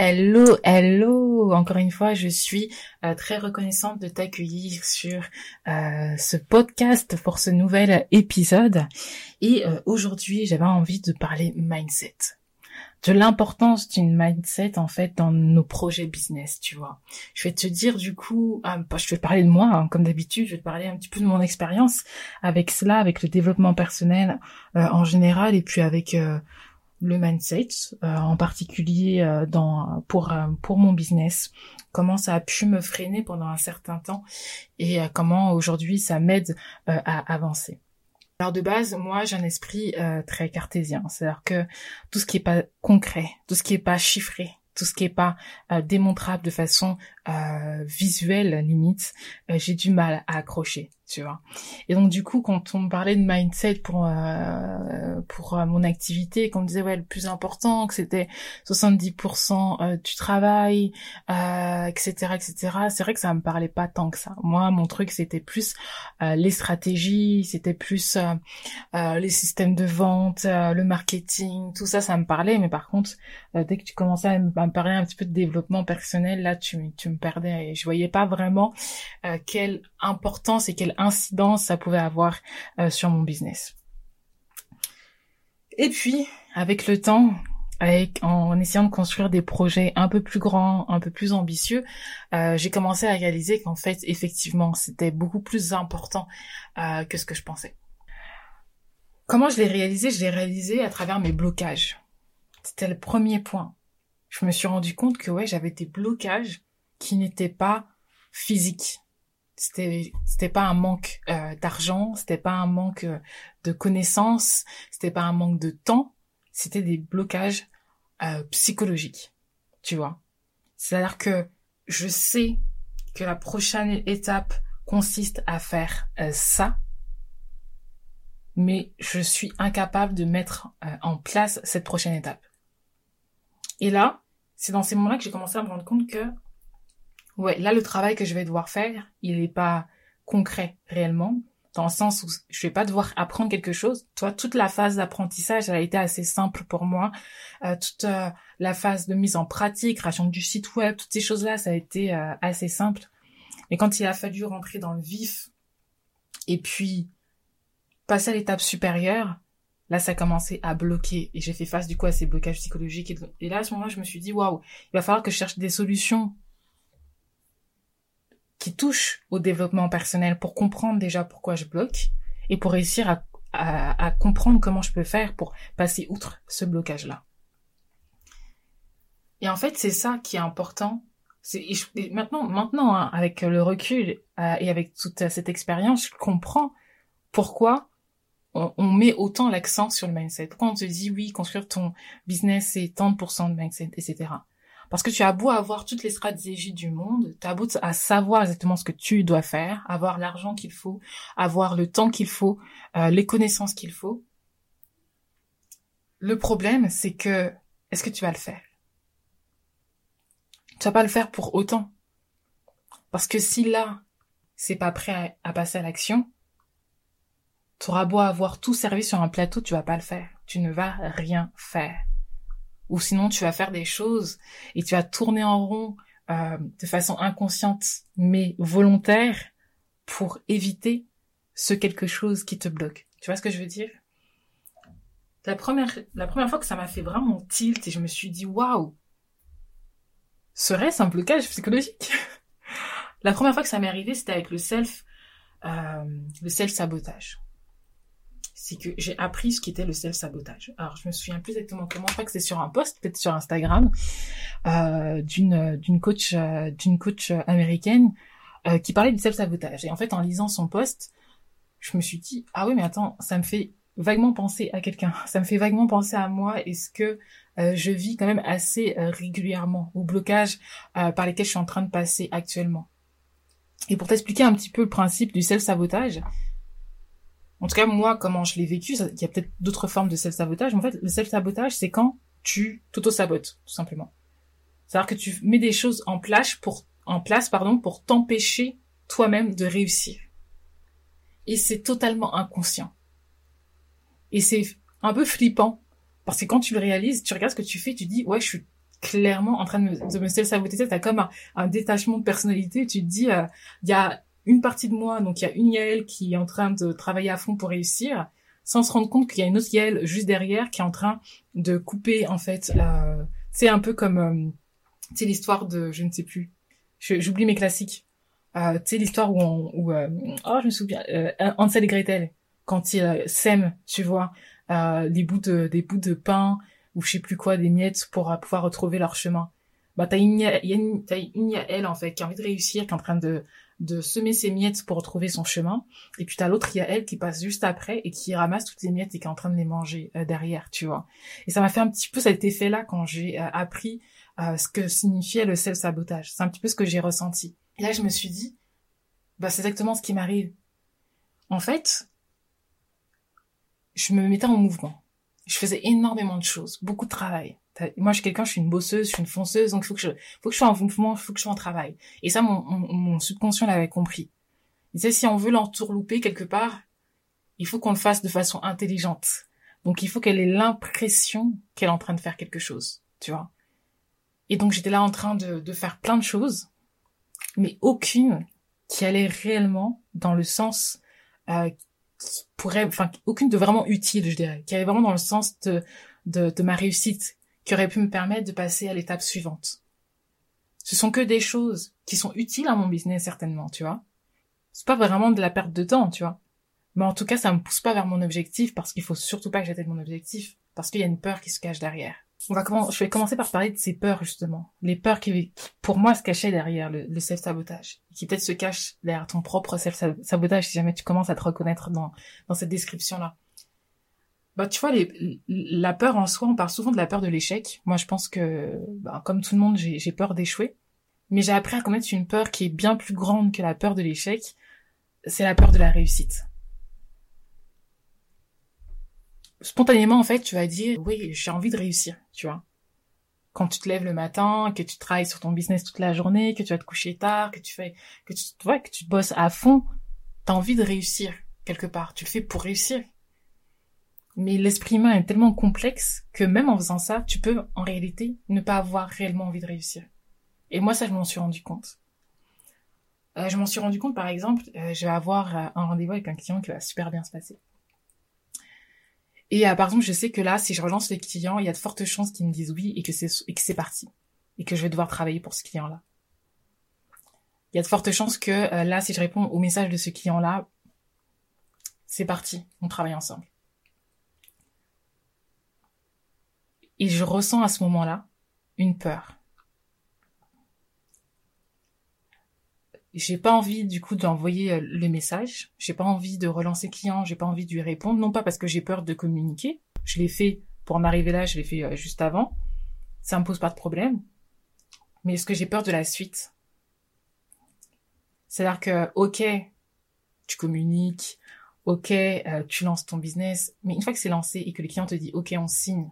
Hello, hello. Encore une fois, je suis euh, très reconnaissante de t'accueillir sur euh, ce podcast pour ce nouvel épisode. Et euh, aujourd'hui, j'avais envie de parler mindset. De l'importance d'une mindset en fait dans nos projets business, tu vois. Je vais te dire du coup, je vais parler de moi hein, comme d'habitude, je vais te parler un petit peu de mon expérience avec cela, avec le développement personnel en général et puis avec le mindset, euh, en particulier euh, dans pour euh, pour mon business, comment ça a pu me freiner pendant un certain temps et comment aujourd'hui ça m'aide à avancer. Alors de base, moi j'ai un esprit très cartésien, c'est-à-dire que tout ce qui est pas concret, tout ce qui est pas chiffré, tout ce qui est pas démontrable de façon visuelle limite, j'ai du mal à accrocher tu vois. Et donc du coup, quand on me parlait de mindset pour euh, pour euh, mon activité, qu'on me disait ouais le plus important, que c'était 70% euh, du travail, euh, etc., etc. C'est vrai que ça me parlait pas tant que ça. Moi, mon truc c'était plus euh, les stratégies, c'était plus les systèmes de vente, le marketing, tout ça, ça me parlait. Mais par contre, dès que tu commençais à me, parler un petit peu de développement personnel, là, tu tu me perdais et je voyais pas vraiment quelle importance et quelle incidence ça pouvait avoir euh, sur mon business. Et puis, avec le temps, avec, en essayant de construire des projets un peu plus grands, un peu plus ambitieux, euh, j'ai commencé à réaliser qu'en fait, effectivement, c'était beaucoup plus important euh, que ce que je pensais. Comment je l'ai réalisé? Je l'ai réalisé à travers mes blocages. C'était le premier point. Je me suis rendu compte que ouais, j'avais des blocages qui n'étaient pas physiques c'était c'était pas un manque euh, d'argent, c'était pas un manque euh, de connaissances, c'était pas un manque de temps, c'était des blocages euh, psychologiques, tu vois. C'est-à-dire que je sais que la prochaine étape consiste à faire ça, mais je suis incapable de mettre en place cette prochaine étape. Et là, c'est dans ces moments-là que j'ai commencé à me rendre compte que Ouais, là, le travail que je vais devoir faire, il n'est pas concret réellement, dans le sens où je vais pas devoir apprendre quelque chose. Toi, toute la phase d'apprentissage, elle a été assez simple pour moi. Euh, toute euh, la phase de mise en pratique, création du site web, toutes ces choses-là, ça a été euh, assez simple. Mais quand il a fallu rentrer dans le vif et puis passer à l'étape supérieure, là, ça a commencé à bloquer et j'ai fait face du coup à ces blocages psychologiques. Et, et là, à ce moment-là, je me suis dit, waouh, il va falloir que je cherche des solutions qui touche au développement personnel pour comprendre déjà pourquoi je bloque et pour réussir à, comprendre comment je peux faire pour passer outre ce blocage-là. Et en fait, c'est ça qui est important. Maintenant, maintenant, hein, avec le recul euh, et avec toute cette expérience, je comprends pourquoi on, met autant l'accent sur le mindset. Quand on te dit oui, construire ton business, c'est tant de mindset, etc. Parce que tu as beau avoir toutes les stratégies du monde, tu as beau à savoir exactement ce que tu dois faire, avoir l'argent qu'il faut, avoir le temps qu'il faut, euh, les connaissances qu'il faut. Le problème, c'est que, est-ce que tu vas le faire? Tu vas pas le faire pour autant. Parce que si là, c'est pas prêt à, passer à l'action, tu auras beau avoir tout servi sur un plateau, tu vas pas le faire. Tu ne vas rien faire ou sinon tu vas faire des choses et tu vas tourner en rond euh, de façon inconsciente mais volontaire pour éviter ce quelque chose qui te bloque. Tu vois ce que je veux dire? La première, la première fois que ça m'a fait vraiment tilt et je me suis dit waouh, serait-ce un blocage psychologique? La première fois que ça m'est arrivé, c'était avec le self, euh, le self sabotage c'est que j'ai appris ce qu'était le self-sabotage. Alors, je me souviens plus exactement comment, je crois que c'est sur un post, peut-être sur Instagram, euh, d'une coach euh, coach américaine euh, qui parlait du self-sabotage. Et en fait, en lisant son post, je me suis dit ah oui, mais attends, ça me fait vaguement penser à quelqu'un. Ça me fait vaguement penser à moi et ce que je vis quand même assez régulièrement au blocage par lesquels je suis en train de passer actuellement? Et pour t'expliquer un petit peu le principe du self-sabotage, en tout cas, moi, comment je l'ai vécu, il y a peut-être d'autres formes de self-sabotage. En fait, le self-sabotage, c'est quand tu t'auto-sabotes, tout simplement. C'est-à-dire que tu mets des choses en place pour, en place, pardon, pour t'empêcher toi-même de réussir. Et c'est totalement inconscient. Et c'est un peu flippant. Parce que quand tu le réalises, tu regardes ce que tu fais, tu dis, ouais, je suis clairement en train de me, de me self-saboter. T'as comme un, détachement de personnalité. Tu te dis, euh, il y a une partie de moi, donc il y a une Yael qui est en train de travailler à fond pour réussir, sans se rendre compte qu'il y a une autre Yael juste derrière qui est en train de couper, en fait. Euh, c'est un peu comme, euh, sais, l'histoire de, je ne sais plus, j'oublie mes classiques. Euh, tu sais, l'histoire où, euh, oh, je me souviens, euh, Hansel et Gretel, quand ils euh, sèment, tu vois, euh, des bouts de, des bouts de pain, ou je sais plus quoi, des miettes pour pouvoir retrouver leur chemin. Bah, t'as une, une, une elle, en fait, qui a envie de réussir, qui est en train de, de semer ses miettes pour retrouver son chemin. Et puis t'as l'autre, il y a elle qui passe juste après et qui ramasse toutes les miettes et qui est en train de les manger euh, derrière, tu vois. Et ça m'a fait un petit peu cet effet-là quand j'ai euh, appris euh, ce que signifiait le self-sabotage. C'est un petit peu ce que j'ai ressenti. Et là, je me suis dit, bah c'est exactement ce qui m'arrive. En fait, je me mettais en mouvement. Je faisais énormément de choses, beaucoup de travail. Moi, je suis quelqu'un, je suis une bosseuse, je suis une fonceuse, donc il faut que je, faut que je sois en mouvement, il faut que je sois en travail. Et ça, mon, subconscient l'avait compris. Il disait, si on veut l'entourlouper quelque part, il faut qu'on le fasse de façon intelligente. Donc, il faut qu'elle ait l'impression qu'elle est en train de faire quelque chose, tu vois. Et donc, j'étais là en train de, faire plein de choses, mais aucune qui allait réellement dans le sens euh, qui pourrait, enfin, aucune de vraiment utile, je dirais, qui allait vraiment dans le sens de, de ma réussite, qui aurait pu me permettre de passer à l'étape suivante. Ce sont que des choses qui sont utiles à mon business, certainement, tu vois. C'est pas vraiment de la perte de temps, tu vois. Mais en tout cas, ça me pousse pas vers mon objectif parce qu'il faut surtout pas que j'atteigne mon objectif. Parce qu'il y a une peur qui se cache derrière. On va commencer, je vais commencer par parler de ces peurs, justement. Les peurs qui, pour moi, se cachaient derrière le, le self-sabotage. Qui peut-être se cachent derrière ton propre self-sabotage si jamais tu commences à te reconnaître dans, dans cette description-là bah tu vois la peur en soi on parle souvent de la peur de l'échec. Moi je pense que bah, comme tout le monde j'ai peur d'échouer. Mais j'ai appris à connaître une peur qui est bien plus grande que la peur de l'échec. C'est la peur de la réussite. Spontanément en fait tu vas dire oui j'ai envie de réussir tu vois. Quand tu te lèves le matin que tu travailles sur ton business toute la journée que tu vas te coucher tard que tu fais que tu vois que tu bosses à fond t'as envie de réussir quelque part. Tu le fais pour réussir mais l'esprit humain est tellement complexe que même en faisant ça, tu peux en réalité ne pas avoir réellement envie de réussir. Et moi, ça, je m'en suis rendu compte. Euh, je m'en suis rendu compte, par exemple, euh, je vais avoir euh, un rendez-vous avec un client qui va super bien se passer. Et euh, par exemple, je sais que là, si je relance le client, il y a de fortes chances qu'il me dise oui et que c'est et que c'est parti et que je vais devoir travailler pour ce client-là. Il y a de fortes chances que euh, là, si je réponds au message de ce client-là, c'est parti, on travaille ensemble. Et je ressens à ce moment-là une peur. J'ai pas envie du coup d'envoyer euh, le message, j'ai pas envie de relancer le client, j'ai pas envie de lui répondre, non pas parce que j'ai peur de communiquer, je l'ai fait pour en arriver là, je l'ai fait euh, juste avant, ça me pose pas de problème, mais est-ce que j'ai peur de la suite? C'est-à-dire que, ok, tu communiques, ok, euh, tu lances ton business, mais une fois que c'est lancé et que le client te dit, ok, on signe,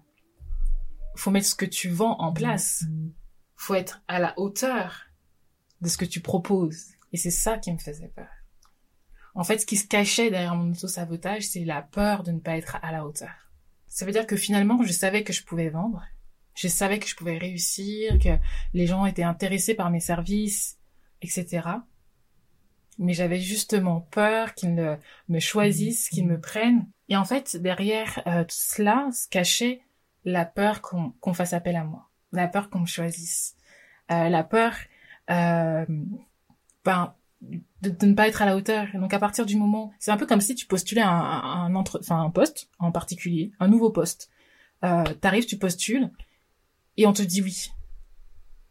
faut mettre ce que tu vends en place. Mm. Faut être à la hauteur de ce que tu proposes. Et c'est ça qui me faisait peur. En fait, ce qui se cachait derrière mon auto-sabotage, c'est la peur de ne pas être à la hauteur. Ça veut dire que finalement, je savais que je pouvais vendre. Je savais que je pouvais réussir, que les gens étaient intéressés par mes services, etc. Mais j'avais justement peur qu'ils ne me choisissent, qu'ils me prennent. Et en fait, derrière euh, tout cela se cachait la peur qu'on fasse appel à moi, la peur qu'on me choisisse, euh, la peur euh, ben, de, de, ne pas être à la hauteur. donc à partir du moment, c'est un peu comme si tu postulais un, un, entre, un poste en particulier, un nouveau poste. Euh, T'arrives, tu postules et on te dit oui.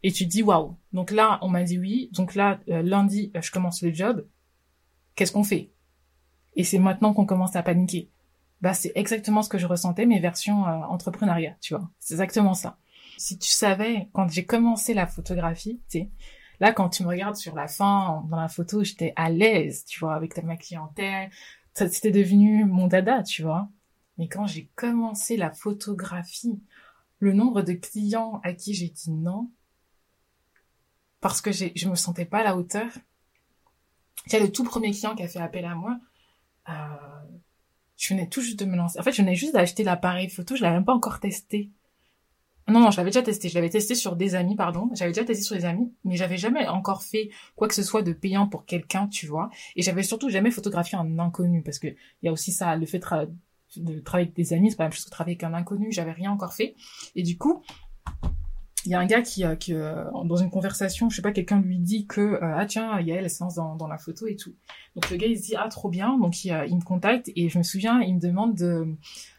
Et tu te dis waouh. Donc là, on m'a dit oui. Donc là, euh, lundi, je commence le job. Qu'est-ce qu'on fait? Et c'est maintenant qu'on commence à paniquer bah c'est exactement ce que je ressentais mes versions euh, entrepreneuriat, tu vois. C'est exactement ça. Si tu savais quand j'ai commencé la photographie, tu sais, là quand tu me regardes sur la fin dans la photo, j'étais à l'aise, tu vois, avec ma clientèle, c'était devenu mon dada, tu vois. Mais quand j'ai commencé la photographie, le nombre de clients à qui j'ai dit non parce que je me sentais pas à la hauteur. J'ai le tout premier client qui a fait appel à moi. Euh, je venais tout juste de me lancer. En fait, je venais juste d'acheter l'appareil photo, je l'avais même pas encore testé. Non, non, je l'avais déjà testé. Je l'avais testé sur des amis, pardon. J'avais déjà testé sur des amis, mais j'avais jamais encore fait quoi que ce soit de payant pour quelqu'un, tu vois. Et j'avais surtout jamais photographié un inconnu, parce que il y a aussi ça, le fait de, travailler avec des amis, c'est pas la même chose que travailler avec un inconnu. J'avais rien encore fait. Et du coup, il y a un gars qui, qui euh, dans une conversation, je sais pas, quelqu'un lui dit que euh, ah tiens, il y a elle, elle dans, dans la photo et tout. Donc le gars il se dit ah trop bien, donc il, il me contacte et je me souviens, il me demande de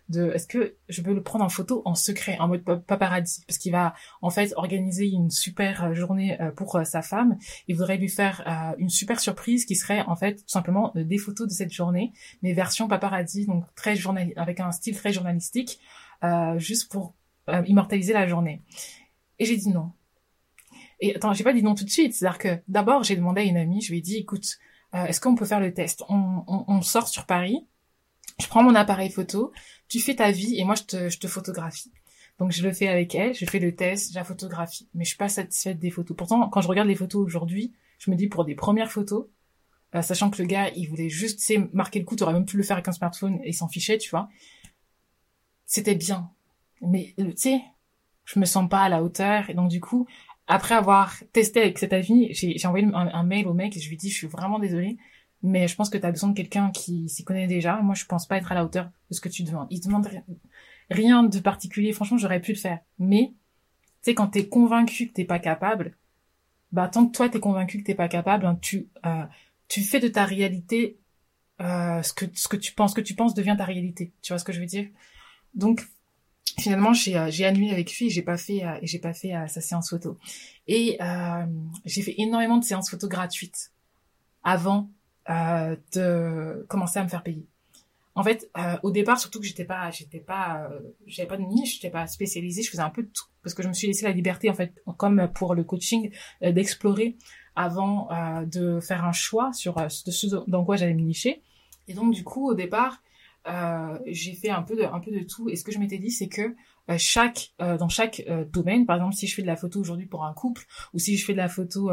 de est-ce que je peux le prendre en photo en secret, en mode paparazzi, parce qu'il va en fait organiser une super euh, journée euh, pour euh, sa femme. Il voudrait lui faire une super surprise qui serait en fait tout simplement des photos de cette journée, mais version paparazzi, donc très journal avec un style très journalistique, juste pour immortaliser la journée. Et j'ai dit non. Et attends, j'ai pas dit non tout de suite. C'est-à-dire que d'abord j'ai demandé à une amie, je lui ai dit écoute, est-ce qu'on peut faire le test? On, on, on sort sur Paris je prends mon appareil photo, tu fais ta vie et moi je te, je te photographie. Donc je le fais avec elle, je fais le test, je la photographie. Mais je suis pas satisfaite des photos. Pourtant, quand je regarde les photos aujourd'hui, je me dis pour des premières photos, euh, sachant que le gars, il voulait juste, tu marquer le coup, t'aurais même pu le faire avec un smartphone et s'en fichait, tu vois. C'était bien. Mais, euh, tu sais, je me sens pas à la hauteur. Et donc du coup, après avoir testé avec cet avis, j'ai envoyé un, mail au mec et je lui dis, je suis vraiment désolée mais je pense que tu as besoin de quelqu'un qui s'y connaît déjà. Moi, je pense pas être à la hauteur de ce que tu demandes. Il demande rien de particulier. Franchement, j'aurais pu le faire. Mais, tu sais, quand t'es convaincu que t'es pas capable, bah, tant que toi t'es convaincu que t'es pas capable, hein, tu, euh, tu fais de ta réalité, euh, ce que, ce que tu penses, que tu penses devient ta réalité. Tu vois ce que je veux dire? Donc, finalement, j'ai, euh, j'ai annulé avec lui et j'ai pas fait, et j'ai pas fait sa séance photo. Et, j'ai fait énormément de séances photo gratuites avant euh, de commencer à me faire payer. En fait, euh, au départ, surtout que j'étais pas, j'étais pas, euh, j'avais pas de niche, j'étais pas spécialisée, je faisais un peu de tout parce que je me suis laissé la liberté, en fait, comme pour le coaching, d'explorer avant de faire un choix sur ce dans quoi j'allais me nicher. Et donc, du coup, au départ, euh, j'ai fait un peu de un peu de tout. Et ce que je m'étais dit c'est que euh, chaque euh, dans chaque domaine par exemple si je fais de la photo aujourd'hui pour un couple ou si je fais de la photo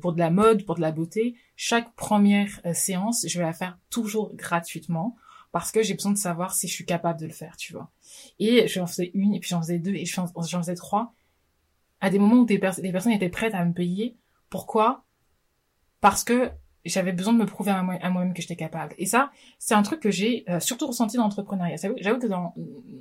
pour de la mode pour de la beauté chaque première séance je vais la faire toujours gratuitement parce que j'ai besoin de savoir si je suis capable de le faire tu vois. Et j'en faisais une et puis j'en faisais deux et j'en faisais trois. À des moments où les personnes étaient prêtes à me payer. Pourquoi? Parce que j'avais besoin de me prouver à moi-même que j'étais capable. Et ça, c'est un truc que j'ai euh, surtout ressenti dans l'entrepreneuriat. J'avoue que dans,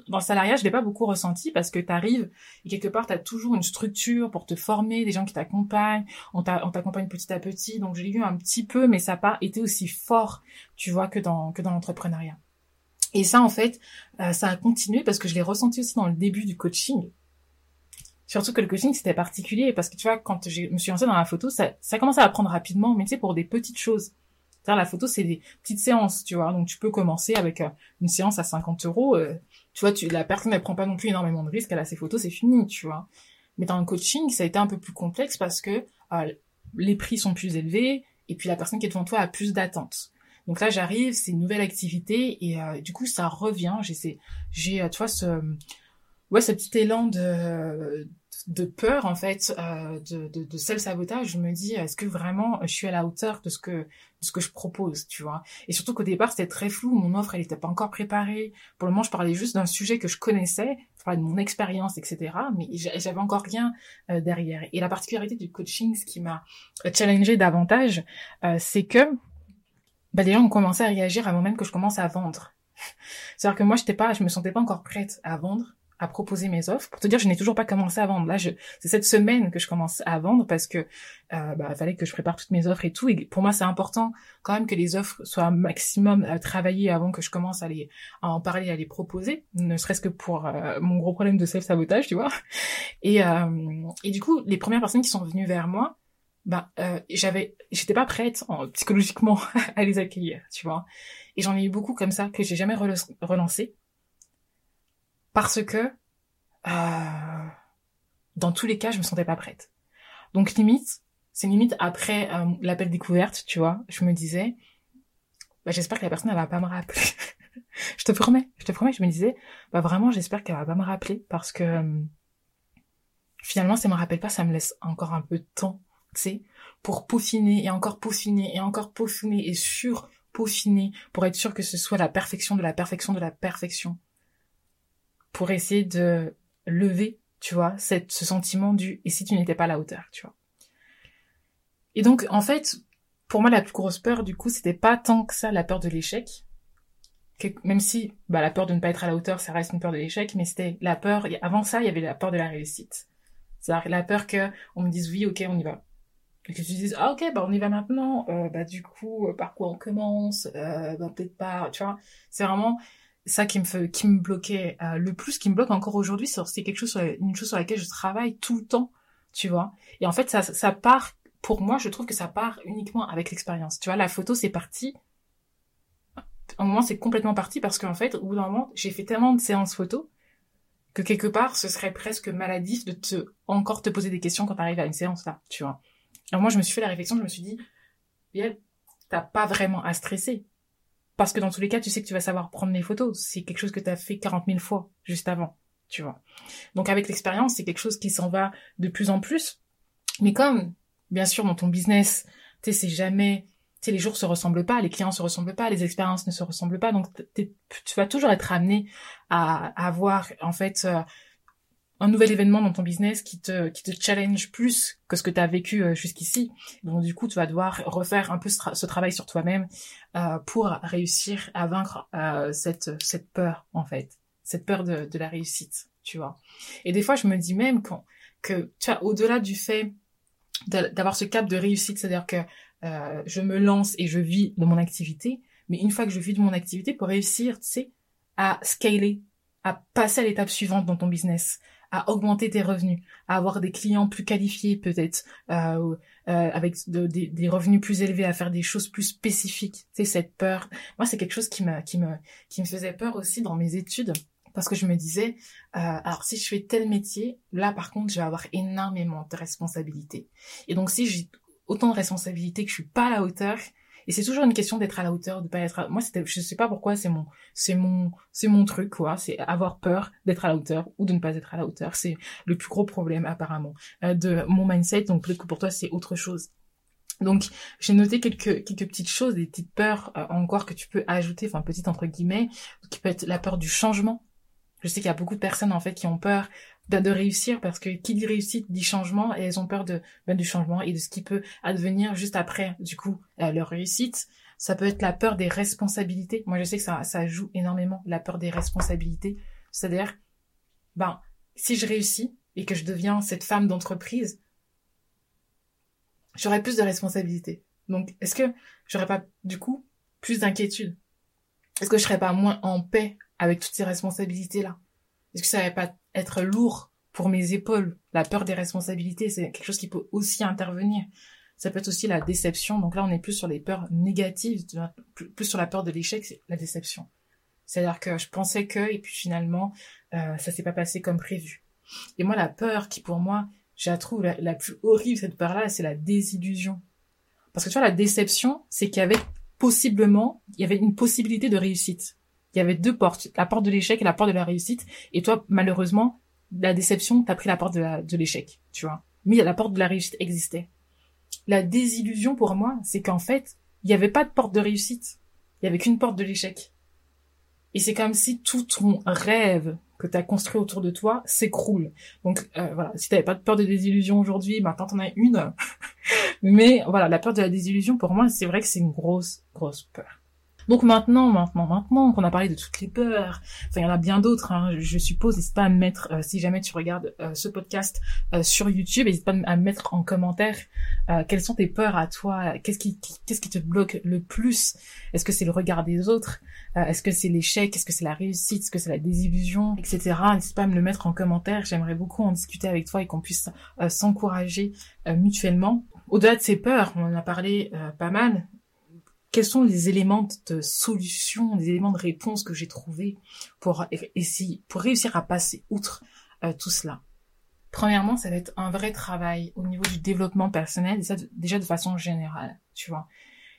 dans le salariat, je l'ai pas beaucoup ressenti parce que tu arrives et quelque part, tu as toujours une structure pour te former, des gens qui t'accompagnent, on t'accompagne petit à petit. Donc, je l'ai eu un petit peu, mais ça n'a pas été aussi fort, tu vois, que dans, que dans l'entrepreneuriat. Et ça, en fait, euh, ça a continué parce que je l'ai ressenti aussi dans le début du coaching. Surtout que le coaching, c'était particulier parce que tu vois, quand je me suis lancée dans la photo, ça, ça commençait à apprendre rapidement, mais tu sais, pour des petites choses. cest la photo, c'est des petites séances, tu vois. Donc, tu peux commencer avec euh, une séance à 50 euros. Euh, tu vois, tu, la personne, elle prend pas non plus énormément de risques. Elle a ses photos, c'est fini, tu vois. Mais dans le coaching, ça a été un peu plus complexe parce que euh, les prix sont plus élevés et puis la personne qui est devant toi a plus d'attentes. Donc là, j'arrive, c'est une nouvelle activité et du coup, ça revient. J'ai, j'ai, tu vois, ce, ouais, ce petit élan de, de peur en fait euh, de, de, de self sabotage je me dis est-ce que vraiment je suis à la hauteur de ce que de ce que je propose tu vois? Et surtout qu'au départ c'était très flou. Mon offre elle était pas encore préparée. Pour le moment je parlais juste d'un sujet que je connaissais. Je parlais de mon expérience etc mais j'avais encore rien euh, derrière. Et la particularité du coaching ce qui m'a challengé davantage euh, c'est que bah, les gens ont commencé à réagir avant même que je commence à vendre. C'est-à-dire que moi j'étais pas je me sentais pas encore prête à vendre à proposer mes offres. Pour te dire, je n'ai toujours pas commencé à vendre. Là, je, c'est cette semaine que je commence à vendre parce que euh, bah, fallait que je prépare toutes mes offres et tout. Et pour moi, c'est important quand même que les offres soient maximum à travailler avant que je commence à les à en parler, à les proposer, ne serait-ce que pour euh, mon gros problème de self sabotage, tu vois. Et euh, et du coup, les premières personnes qui sont venues vers moi, bah euh, j'avais, j'étais pas prête psychologiquement à les accueillir, tu vois. Et j'en ai eu beaucoup comme ça que j'ai jamais relancé parce que euh, dans tous les cas, je me sentais pas prête. Donc limite, c'est limite après euh, l'appel découverte, tu vois, je me disais, bah, j'espère que la personne elle va pas me rappeler. je te promets, je te promets, je me disais, bah vraiment, j'espère qu'elle va pas me rappeler parce que euh, finalement, ça me rappelle pas, ça me laisse encore un peu de temps, tu sais, pour peaufiner et encore peaufiner et encore peaufiner et sur peaufiner pour être sûr que ce soit la perfection de la perfection de la perfection pour essayer de lever tu vois, ce sentiment du et si tu n'étais pas à la hauteur, tu vois. Et donc, en fait, pour moi, la plus grosse peur, du coup, c'était pas tant que ça la peur de l'échec, même si bah, la peur de ne pas être à la hauteur, ça reste une peur de l'échec, mais c'était la peur, avant ça, il y avait la peur de la réussite. C'est-à-dire la peur que on me dise oui, ok, on y va. Et que tu dises, ah ok, bah on y va maintenant, euh, bah du coup, euh, par quoi on commence, euh, bah peut-être pas, tu vois. C'est vraiment ça qui me fait, qui me bloquait euh, le plus, qui me bloque encore aujourd'hui, c'est quelque chose, une chose sur laquelle je travaille tout le temps, tu vois. Et en fait, ça, ça part, pour moi, je trouve que ça part uniquement avec l'expérience. Tu vois, la photo, c'est parti. Au moment, c'est complètement parti parce qu'en fait, au bout d'un moment, j'ai fait tellement de séances photo que quelque part, ce serait presque maladif de te encore te poser des questions quand tu arrives à une séance là, tu vois. Alors moi, je me suis fait la réflexion, je me suis dit, bien, t'as pas vraiment à stresser. Parce que dans tous les cas, tu sais que tu vas savoir prendre les photos. C'est quelque chose que tu as fait 40 000 fois juste avant, tu vois. Donc avec l'expérience, c'est quelque chose qui s'en va de plus en plus. Mais comme, bien sûr, dans ton business, tu sais, c'est jamais, tu sais, les jours se ressemblent pas, les clients se ressemblent pas, les expériences ne se ressemblent pas. Donc tu vas toujours être amené à, avoir, en fait, euh, un nouvel événement dans ton business qui te qui te challenge plus que ce que tu as vécu euh, jusqu'ici. Donc du coup, tu vas devoir refaire un peu ce, travail sur toi-même euh, pour réussir à vaincre euh, cette cette peur en fait, cette peur de, de la réussite, tu vois. Et des fois, je me dis même quand, que tu vois au-delà du fait d'avoir ce cap de réussite, c'est-à-dire que euh, je me lance et je vis de mon activité, mais une fois que je vis de mon activité, pour réussir, tu sais, à scaler, à passer à l'étape suivante dans ton business, à augmenter tes revenus, à avoir des clients plus qualifiés peut-être, euh, euh, avec des revenus plus élevés, à faire des choses plus spécifiques. C'est cette peur. Moi, c'est quelque chose qui me, qui me, qui me faisait peur aussi dans mes études. Parce que je me disais, euh, alors si je fais tel métier, là par contre, je vais avoir énormément de responsabilités. Et donc si j'ai autant de responsabilités que je suis pas à la hauteur, et c'est toujours une question d'être à la hauteur, de pas être. À... Moi, c'était, je sais pas pourquoi, c'est mon, c'est mon, c'est mon truc quoi. C'est avoir peur d'être à la hauteur ou de ne pas être à la hauteur. C'est le plus gros problème apparemment euh, de mon mindset. Donc peut-être que pour toi c'est autre chose. Donc j'ai noté quelques quelques petites choses, des petites peurs euh, encore que tu peux ajouter, enfin petites entre guillemets, qui peut être la peur du changement. Je sais qu'il y a beaucoup de personnes en fait qui ont peur ben, de réussir parce que qui dit réussite dit changement et elles ont peur de ben, du changement et de ce qui peut advenir juste après du coup euh, leur réussite. Ça peut être la peur des responsabilités. Moi je sais que ça ça joue énormément la peur des responsabilités. C'est-à-dire ben si je réussis et que je deviens cette femme d'entreprise j'aurai plus de responsabilités. Donc est-ce que j'aurais pas du coup plus d'inquiétude? Est-ce que je serais pas moins en paix avec toutes ces responsabilités là est-ce que ça va pas être lourd pour mes épaules La peur des responsabilités, c'est quelque chose qui peut aussi intervenir. Ça peut être aussi la déception. Donc là, on est plus sur les peurs négatives, plus sur la peur de l'échec, c'est la déception. C'est-à-dire que je pensais que, et puis finalement, euh, ça s'est pas passé comme prévu. Et moi, la peur qui, pour moi, je la trouve la, la plus horrible, cette peur-là, c'est la désillusion. Parce que tu vois, la déception, c'est qu'il y avait possiblement, il y avait une possibilité de réussite. Il y avait deux portes, la porte de l'échec et la porte de la réussite. Et toi, malheureusement, la déception, t'as pris la porte de l'échec, tu vois. Mais la porte de la réussite existait. La désillusion pour moi, c'est qu'en fait, il n'y avait pas de porte de réussite. Il y avait qu'une porte de l'échec. Et c'est comme si tout ton rêve que tu as construit autour de toi s'écroule. Donc euh, voilà, si t'avais pas de peur de désillusion aujourd'hui, maintenant t'en as une. Mais voilà, la peur de la désillusion pour moi, c'est vrai que c'est une grosse, grosse peur. Donc maintenant, maintenant, maintenant qu'on a parlé de toutes les peurs, enfin il y en a bien d'autres, hein, je suppose, n'hésite pas à me mettre, euh, si jamais tu regardes euh, ce podcast euh, sur YouTube, n'hésite pas à me mettre en commentaire quelles sont tes peurs à toi, qu'est-ce qui, qu'est-ce qui te bloque le plus? Est-ce que c'est le regard des autres? Est-ce que c'est l'échec? Est-ce que c'est la réussite? Est-ce que c'est la désillusion, etc. N'hésite pas à me le mettre en commentaire, j'aimerais beaucoup en discuter avec toi et qu'on puisse s'encourager mutuellement. Au-delà de ces peurs, on en a parlé pas mal, quels sont les éléments de solution, les éléments de réponse que j'ai trouvés pour essayer, pour réussir à passer outre euh, tout cela? Premièrement, ça va être un vrai travail au niveau du développement personnel, déjà de, déjà de façon générale, tu vois.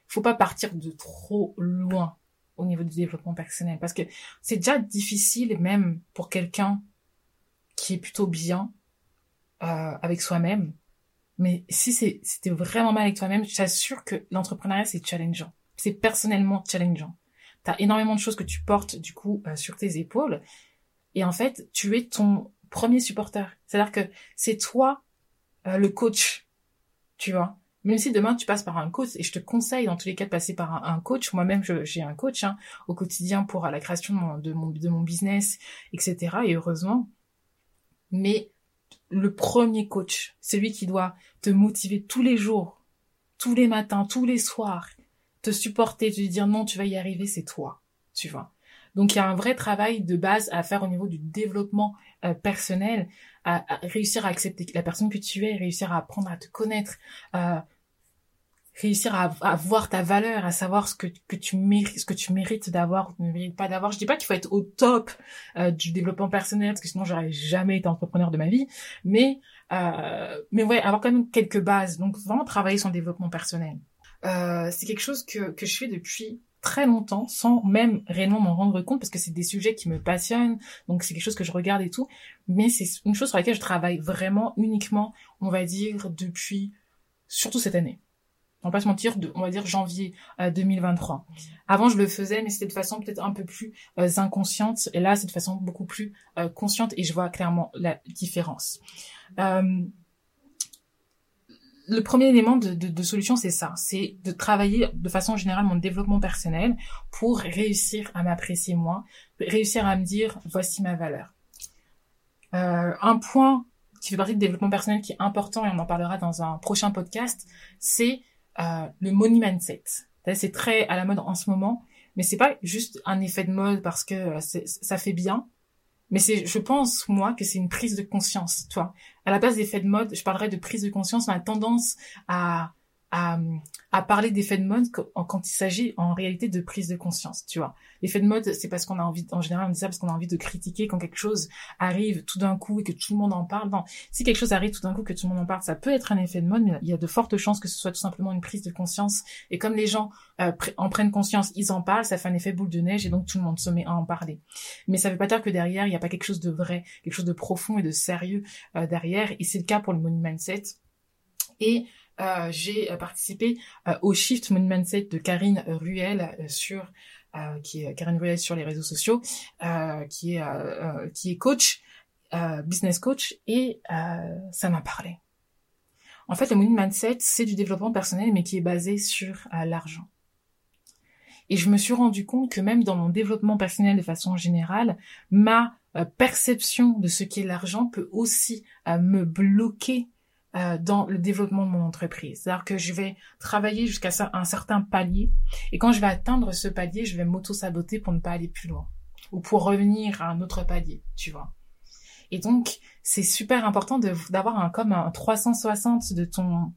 Il faut pas partir de trop loin au niveau du développement personnel parce que c'est déjà difficile même pour quelqu'un qui est plutôt bien euh, avec soi-même. Mais si c'était vraiment mal avec toi-même, je t'assure que l'entrepreneuriat c'est challengeant c'est personnellement challengeant. T'as énormément de choses que tu portes du coup euh, sur tes épaules et en fait tu es ton premier supporter. C'est-à-dire que c'est toi euh, le coach, tu vois. Même si demain tu passes par un coach, et je te conseille dans tous les cas de passer par un, coach, moi-même j'ai un coach hein, au quotidien pour la création de mon, de mon business, etc. Et heureusement. Mais le premier coach, celui qui doit te motiver tous les jours, tous les matins, tous les soirs, te supporter, te dire non, tu vas y arriver, c'est toi, tu vois? Donc il y a un vrai travail de base à faire au niveau du développement euh, personnel, à, réussir à accepter la personne que tu es, réussir à apprendre à te connaître, à réussir à, voir ta valeur, à savoir ce que, que tu mérites, ce que tu mérites d'avoir ne mérites pas d'avoir. Je dis pas qu'il faut être au top euh, du développement personnel parce que sinon j'aurais jamais été entrepreneur de ma vie, mais euh, mais ouais, avoir quand même quelques bases. Donc vraiment travailler son développement personnel. Euh, c'est quelque chose que que je fais depuis très longtemps sans même réellement m'en rendre compte parce que c'est des sujets qui me passionnent donc c'est quelque chose que je regarde et tout mais c'est une chose sur laquelle je travaille vraiment uniquement on va dire depuis surtout cette année on va pas se mentir, on va dire janvier 2023. Euh, Avant, je le faisais, mais c'était de façon peut-être un peu plus euh, inconsciente. Et là, c'est de façon beaucoup plus consciente et je vois clairement la différence. Le premier élément de, solution, c'est ça. C'est de travailler de façon générale mon développement personnel pour réussir à m'apprécier moi, réussir à me dire, voici ma valeur. un point qui fait partie du développement personnel qui est important, et on en parlera dans un prochain podcast, c'est euh, le money mindset. C'est très à la mode en ce moment, mais c'est pas juste un effet de mode parce que euh, ça fait bien, mais c'est, je pense moi que c'est une prise de conscience. Toi, à la base d'effet de mode, je parlerais de prise de conscience. On a tendance à à, à parler d'effet de mode quand, il s'agit en réalité de prise de conscience, tu vois. L'effet de mode, c'est parce qu'on a envie, en général, on dit ça parce qu'on a envie de critiquer quand quelque chose arrive tout d'un coup et que tout le monde en parle. Non, si quelque chose arrive tout d'un coup que tout le monde en parle, ça peut être un effet de mode, mais il y a de fortes chances que ce soit tout simplement une prise de conscience. Et comme les gens euh, en prennent conscience, ils en parlent, ça fait un effet boule de neige et donc tout le monde se met à en parler. Mais ça veut pas dire que derrière, il n'y a pas quelque chose de vrai, quelque chose de profond et de sérieux euh, derrière. Et c'est le cas pour le money mindset. Et j'ai euh, participé euh, au Shift Money Mindset de Karine Ruel sur qui est Karine Ruel sur les réseaux sociaux, qui est qui est coach, business coach, et ça m'a parlé. En fait, le money mindset, c'est du développement personnel, mais qui est basé sur l'argent. Et je me suis rendu compte que même dans mon développement personnel de façon générale, ma perception de ce qu'est l'argent peut aussi me bloquer euh, dans le développement de mon entreprise. C'est-à-dire que je vais travailler jusqu'à un certain palier et quand je vais atteindre ce palier, je vais m'auto-saboter pour ne pas aller plus loin ou pour revenir à un autre palier, tu vois. Et donc, c'est super important d'avoir un comme un 360 de ton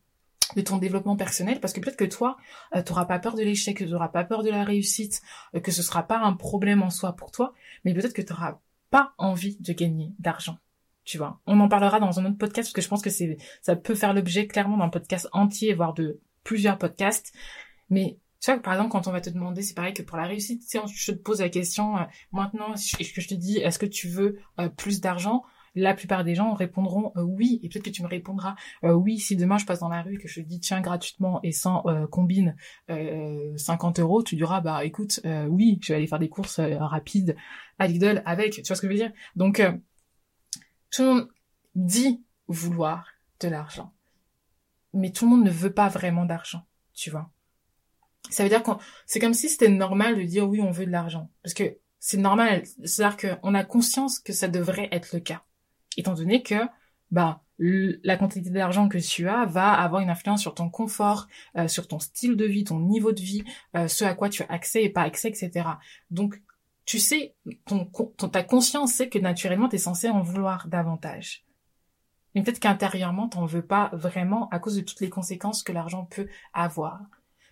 de ton développement personnel parce que peut-être que toi euh, tu n'auras pas peur de l'échec, tu n'auras pas peur de la réussite, euh, que ce sera pas un problème en soi pour toi, mais peut-être que tu n'auras pas envie de gagner d'argent tu vois. On en parlera dans un autre podcast parce que je pense que c'est ça peut faire l'objet clairement d'un podcast entier, voire de plusieurs podcasts. Mais tu vois, par exemple, quand on va te demander, c'est pareil que pour la réussite, si je te pose la question euh, maintenant, et que je te dis, est-ce que tu veux euh, plus d'argent? La plupart des gens répondront euh, oui, et peut-être que tu me répondras oui si demain je passe dans la rue que je te dis tiens gratuitement et sans combine 50 euros, tu diras bah écoute oui, je vais aller faire des courses rapides à Lidl avec, tu vois ce que je veux dire? Donc tout le monde dit vouloir de l'argent. Mais tout le monde ne veut pas vraiment d'argent, tu vois. Ça veut dire qu'on, c'est comme si c'était normal de dire oui, on veut de l'argent. Parce que c'est normal. C'est-à-dire qu'on a conscience que ça devrait être le cas. Étant donné que, bah, la quantité d'argent que tu as va avoir une influence sur ton confort, euh, sur ton style de vie, ton niveau de vie, euh, ce à quoi tu as accès et pas accès, etc. Donc, tu sais, ton, ta conscience sait que naturellement, tu es censé en vouloir davantage. Mais peut-être qu'intérieurement, t'en veux pas vraiment à cause de toutes les conséquences que l'argent peut avoir.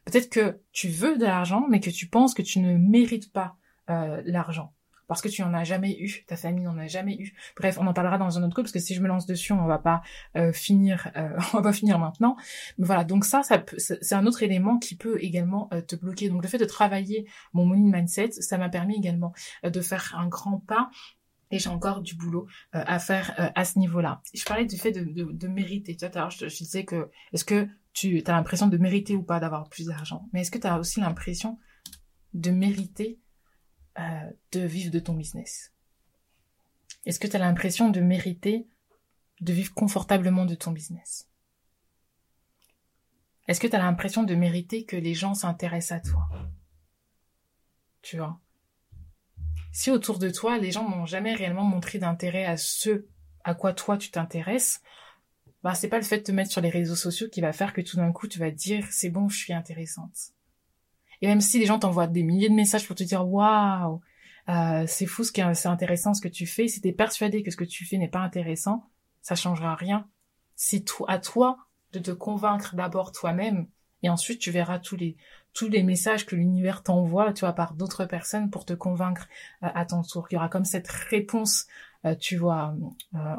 Peut-être que tu veux de l'argent, mais que tu penses que tu ne mérites pas euh, l'argent parce que tu en as jamais eu, ta famille n'en a jamais eu. Bref, on en parlera dans un autre coup parce que si je me lance dessus, on va pas euh, finir, euh, on va pas finir maintenant. Mais voilà, donc ça, c'est un autre élément qui peut également euh, te bloquer. Donc le fait de travailler mon money mindset, ça m'a permis également de faire un grand pas et j'ai encore du boulot à faire à ce niveau-là. Je parlais du fait de, de, mériter. Tu vois, je, je disais que est-ce que tu as l'impression de mériter ou pas d'avoir plus d'argent, mais est-ce que tu as aussi l'impression de mériter euh, de vivre de ton business. Est-ce que tu as l'impression de mériter de vivre confortablement de ton business? Est-ce que tu as l'impression de mériter que les gens s'intéressent à toi? Tu vois? Si autour de toi, les gens n'ont jamais réellement montré d'intérêt à ce à quoi toi tu t'intéresses, bah c'est pas le fait de te mettre sur les réseaux sociaux qui va faire que tout d'un coup tu vas dire c'est bon, je suis intéressante. Et même si les gens t'envoient des milliers de messages pour te dire waouh, euh, c'est fou ce c'est intéressant ce que tu fais, si t'es persuadé que ce que tu fais n'est pas intéressant, ça changera rien. C'est à toi de te convaincre d'abord toi-même et ensuite tu verras tous les tous les messages que l'univers t'envoie, tu vois, par d'autres personnes pour te convaincre euh, à ton tour. Il y aura comme cette réponse, euh, tu vois,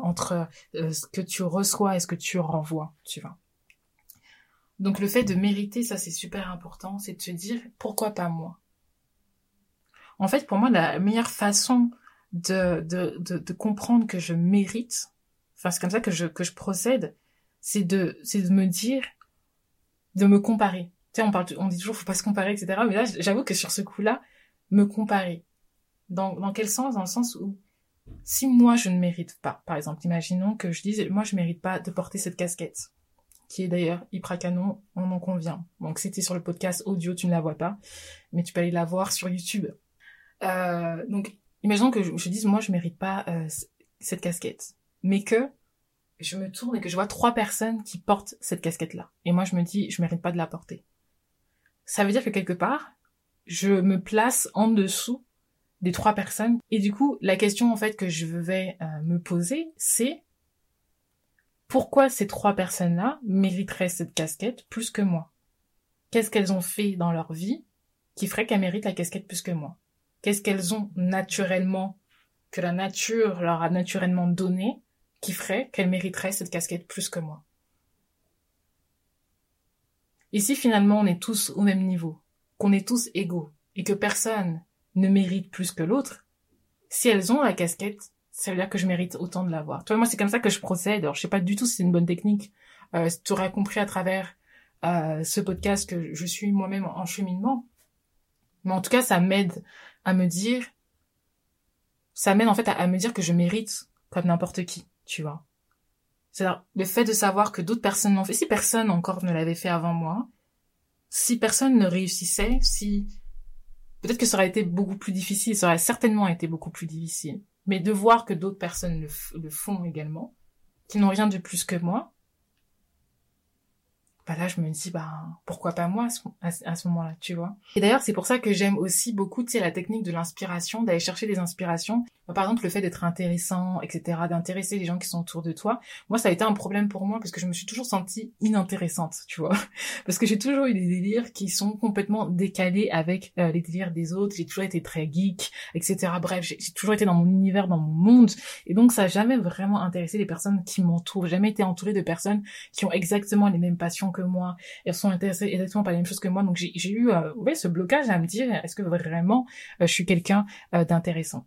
entre ce que tu reçois et ce que tu renvoies, tu vois. Donc le fait de mériter, ça c'est super important, c'est de se dire pourquoi pas moi? En fait, pour moi, la meilleure façon de, de, de, comprendre que je mérite, enfin c'est comme ça que je, que je procède, c'est de, c'est de me dire, de me comparer. Tu sais, on, parle, on dit toujours faut pas se comparer, etc. Mais là, j'avoue que sur ce coup-là, me comparer. Dans, dans quel sens? Dans le sens où si moi je ne mérite pas, par exemple, imaginons que je dise moi je mérite pas de porter cette casquette qui est d'ailleurs hyper canon, on en convient. Donc c'était sur le podcast audio, tu ne la vois pas, mais tu peux aller la voir sur YouTube. Euh, donc imaginons que je, dise moi je mérite pas euh, cette casquette, mais que je me tourne et que je vois trois personnes qui portent cette casquette là, et moi je me dis je mérite pas de la porter. Ça veut dire que quelque part je me place en dessous des trois personnes et du coup la question en fait que je vais euh, me poser c'est pourquoi ces trois personnes-là mériteraient cette casquette plus que moi? Qu'est-ce qu'elles ont fait dans leur vie qui ferait qu'elles méritent la casquette plus que moi? Qu'est-ce qu'elles ont naturellement, que la nature leur a naturellement donné, qui ferait qu'elles mériteraient cette casquette plus que moi? Si finalement on est tous au même niveau, qu'on est tous égaux, et que personne ne mérite plus que l'autre, si elles ont la casquette, ça veut dire que je mérite autant de l'avoir. Toi, moi, c'est comme ça que je procède. Alors, je sais pas du tout si c'est une bonne technique. Euh, tu aurais compris à travers euh, ce podcast que je suis moi-même en cheminement. Mais en tout cas, ça m'aide à me dire, ça m'aide en fait à, me dire que je mérite comme n'importe qui, tu vois. C'est-à-dire, le fait de savoir que d'autres personnes l'ont fait, si personne encore ne l'avait fait avant moi, si personne ne réussissait, si, peut-être que ça aurait été beaucoup plus difficile, ça aurait certainement été beaucoup plus difficile mais de voir que d'autres personnes le, font également, qui n'ont rien de plus que moi, bah là je me dis bah pourquoi pas moi à ce, moment-là tu vois. Et d'ailleurs c'est pour ça que j'aime aussi beaucoup tu sais la technique de l'inspiration d'aller chercher des inspirations. Par exemple le fait d'être intéressant etc d'intéresser les gens qui sont autour de toi. Moi ça a été un problème pour moi parce que je me suis toujours sentie inintéressante tu vois. Parce que j'ai toujours eu des délires qui sont complètement décalés avec euh, les délires des autres. J'ai toujours été très geek etc bref j'ai toujours été dans mon univers dans mon monde. Et donc ça a jamais vraiment intéressé les personnes qui m'entourent. Jamais été entourée de personnes qui ont exactement les mêmes passions que moi, elles sont intéressées exactement par les mêmes choses que moi. Donc j'ai eu euh, ce blocage à me dire est-ce que vraiment euh, je suis quelqu'un euh, d'intéressant?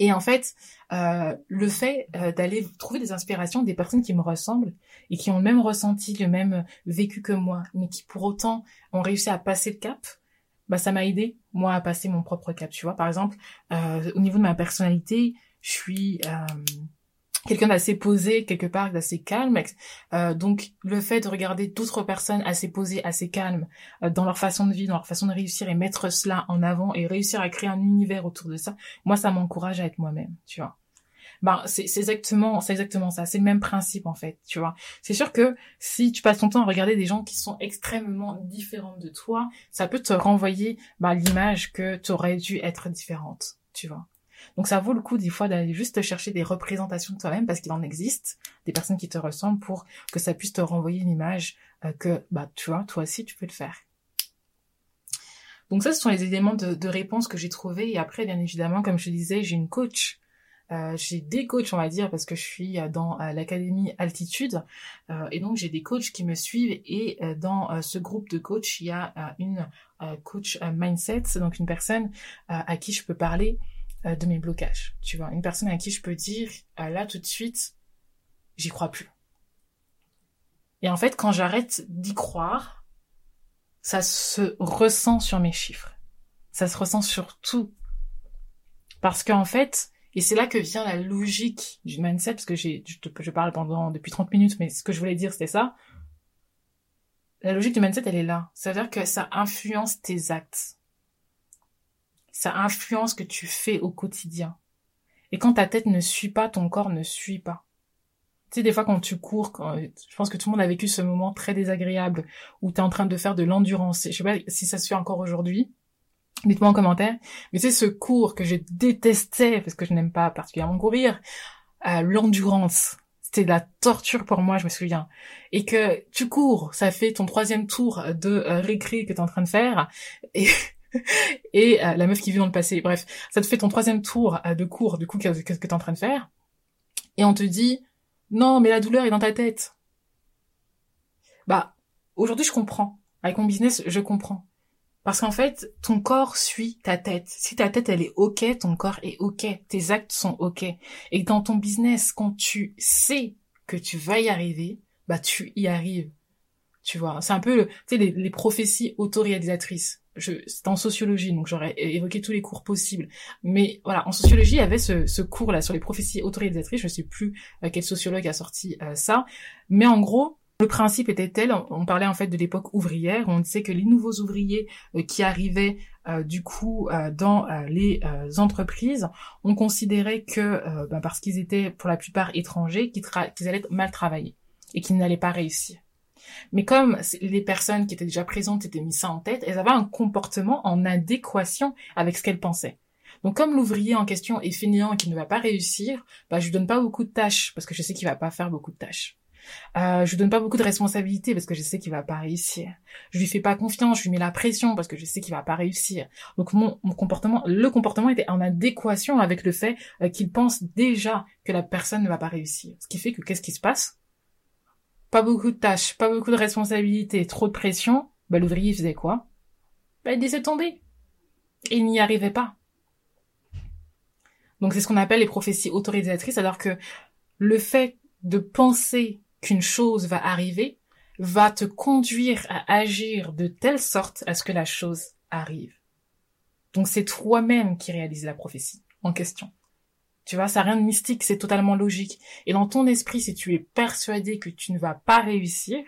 Et en fait, le fait d'aller trouver des inspirations des personnes qui me ressemblent et qui ont le même ressenti, le même vécu que moi, mais qui pour autant ont réussi à passer le cap, bah ça m'a aidé moi à passer mon propre cap. Tu vois, par exemple, au niveau de ma personnalité, je suis quelqu'un d'assez posé quelque part d'assez calme euh, donc le fait de regarder d'autres personnes assez posées assez calmes euh, dans leur façon de vivre dans leur façon de réussir et mettre cela en avant et réussir à créer un univers autour de ça moi ça m'encourage à être moi-même tu vois. Ben c'est exactement c'est exactement ça c'est le même principe en fait tu vois. C'est sûr que si tu passes ton temps à regarder des gens qui sont extrêmement différents de toi ça peut te renvoyer ben, l'image que tu aurais dû être différente tu vois donc ça vaut le coup des fois d'aller juste chercher des représentations de toi-même parce qu'il en existe des personnes qui te ressemblent pour que ça puisse te renvoyer une image euh, que bah tu vois toi aussi tu peux le faire. Donc ça ce sont les éléments de, réponse que j'ai trouvés. Et après bien évidemment comme je disais j'ai une coach. Euh, j'ai des coachs, on va dire, parce que je suis euh, dans l'académie Altitude, et donc j'ai des coachs qui me suivent, et dans ce groupe de coachs, il y a une coach mindset, donc une personne à qui je peux parler euh, de mes blocages. Tu vois, une personne à qui je peux dire, ah, là tout de suite, j'y crois plus. Et en fait, quand j'arrête d'y croire, ça se ressent sur mes chiffres. Ça se ressent sur tout. Parce qu'en fait, Et c'est là que vient la logique du mindset, parce que j'ai, je, parle pendant, depuis 30 minutes, mais ce que je voulais dire, c'était ça. La logique du mindset, elle est là. Ça veut dire que ça influence tes actes. Ça influence ce que tu fais au quotidien. Et quand ta tête ne suit pas, ton corps ne suit pas. Tu sais, des fois quand tu cours, je pense que tout le monde a vécu ce moment très désagréable où tu es en train de faire de l'endurance. Je sais pas si ça se fait encore aujourd'hui. Dites-moi en commentaire. Mais c'est ce cours que je détestais parce que je n'aime pas particulièrement courir. Euh, l'endurance. C'était de la torture pour moi, je me souviens. Et que tu cours, ça fait ton troisième tour de euh, récré que tu es en train de faire. Et, et euh, la meuf qui vit dans le passé, bref, ça te fait ton troisième tour euh, de cours, du coup, qu'est-ce que tu es en train de faire. Et on te dit, non, mais la douleur est dans ta tête. Bah, aujourd'hui, je comprends. Avec mon business, je comprends. Parce qu'en fait, ton corps suit ta tête. Si ta tête, elle est OK, ton corps est OK. Tes actes sont OK. Et dans ton business, quand tu sais que tu vas y arriver, bah, tu y arrives. Tu vois. C'est un peu, tu sais, les prophéties autoréalisatrices c'est en sociologie, donc j'aurais évoqué tous les cours possibles. Mais voilà, en sociologie, il y avait ce, ce cours-là sur les prophéties autorisatrices. Je sais plus euh, quel sociologue a sorti euh, ça. Mais en gros, le principe était tel, on parlait en fait de l'époque ouvrière, on disait que les nouveaux ouvriers euh, qui arrivaient du coup dans les entreprises, on considérait que bah, parce qu'ils étaient pour la plupart étrangers, qu'ils allaient mal travailler et qu'ils n'allaient pas réussir. Mais comme les personnes qui étaient déjà présentes étaient mises ça en tête, elles avaient un comportement en adéquation avec ce qu'elles pensaient. Donc comme l'ouvrier en question est fainéant et qu'il ne va pas réussir, bah je lui donne pas beaucoup de tâches parce que je sais qu'il va pas faire beaucoup de tâches. Euh, je lui donne pas beaucoup de responsabilités parce que je sais qu'il va pas réussir. Je lui fais pas confiance, je lui mets la pression parce que je sais qu'il va pas réussir. Donc mon, mon, comportement, le comportement était en adéquation avec le fait euh, qu'il pense déjà que la personne ne va pas réussir. Ce qui fait que qu'est-ce qui se passe? Pas beaucoup de tâches, pas beaucoup de responsabilités, trop de pression, bah l'ouvrier faisait quoi? Bah il laissait tomber. Il n'y arrivait pas. Donc c'est ce qu'on appelle les prophéties autorisatrices, alors que le fait de penser qu'une chose va arriver va te conduire à agir de telle sorte à ce que la chose arrive. Donc c'est toi-même qui réalise la prophétie en question. Tu vois, ça n'a rien de mystique, c'est totalement logique. Et dans ton esprit, si tu es persuadé que tu ne vas pas réussir,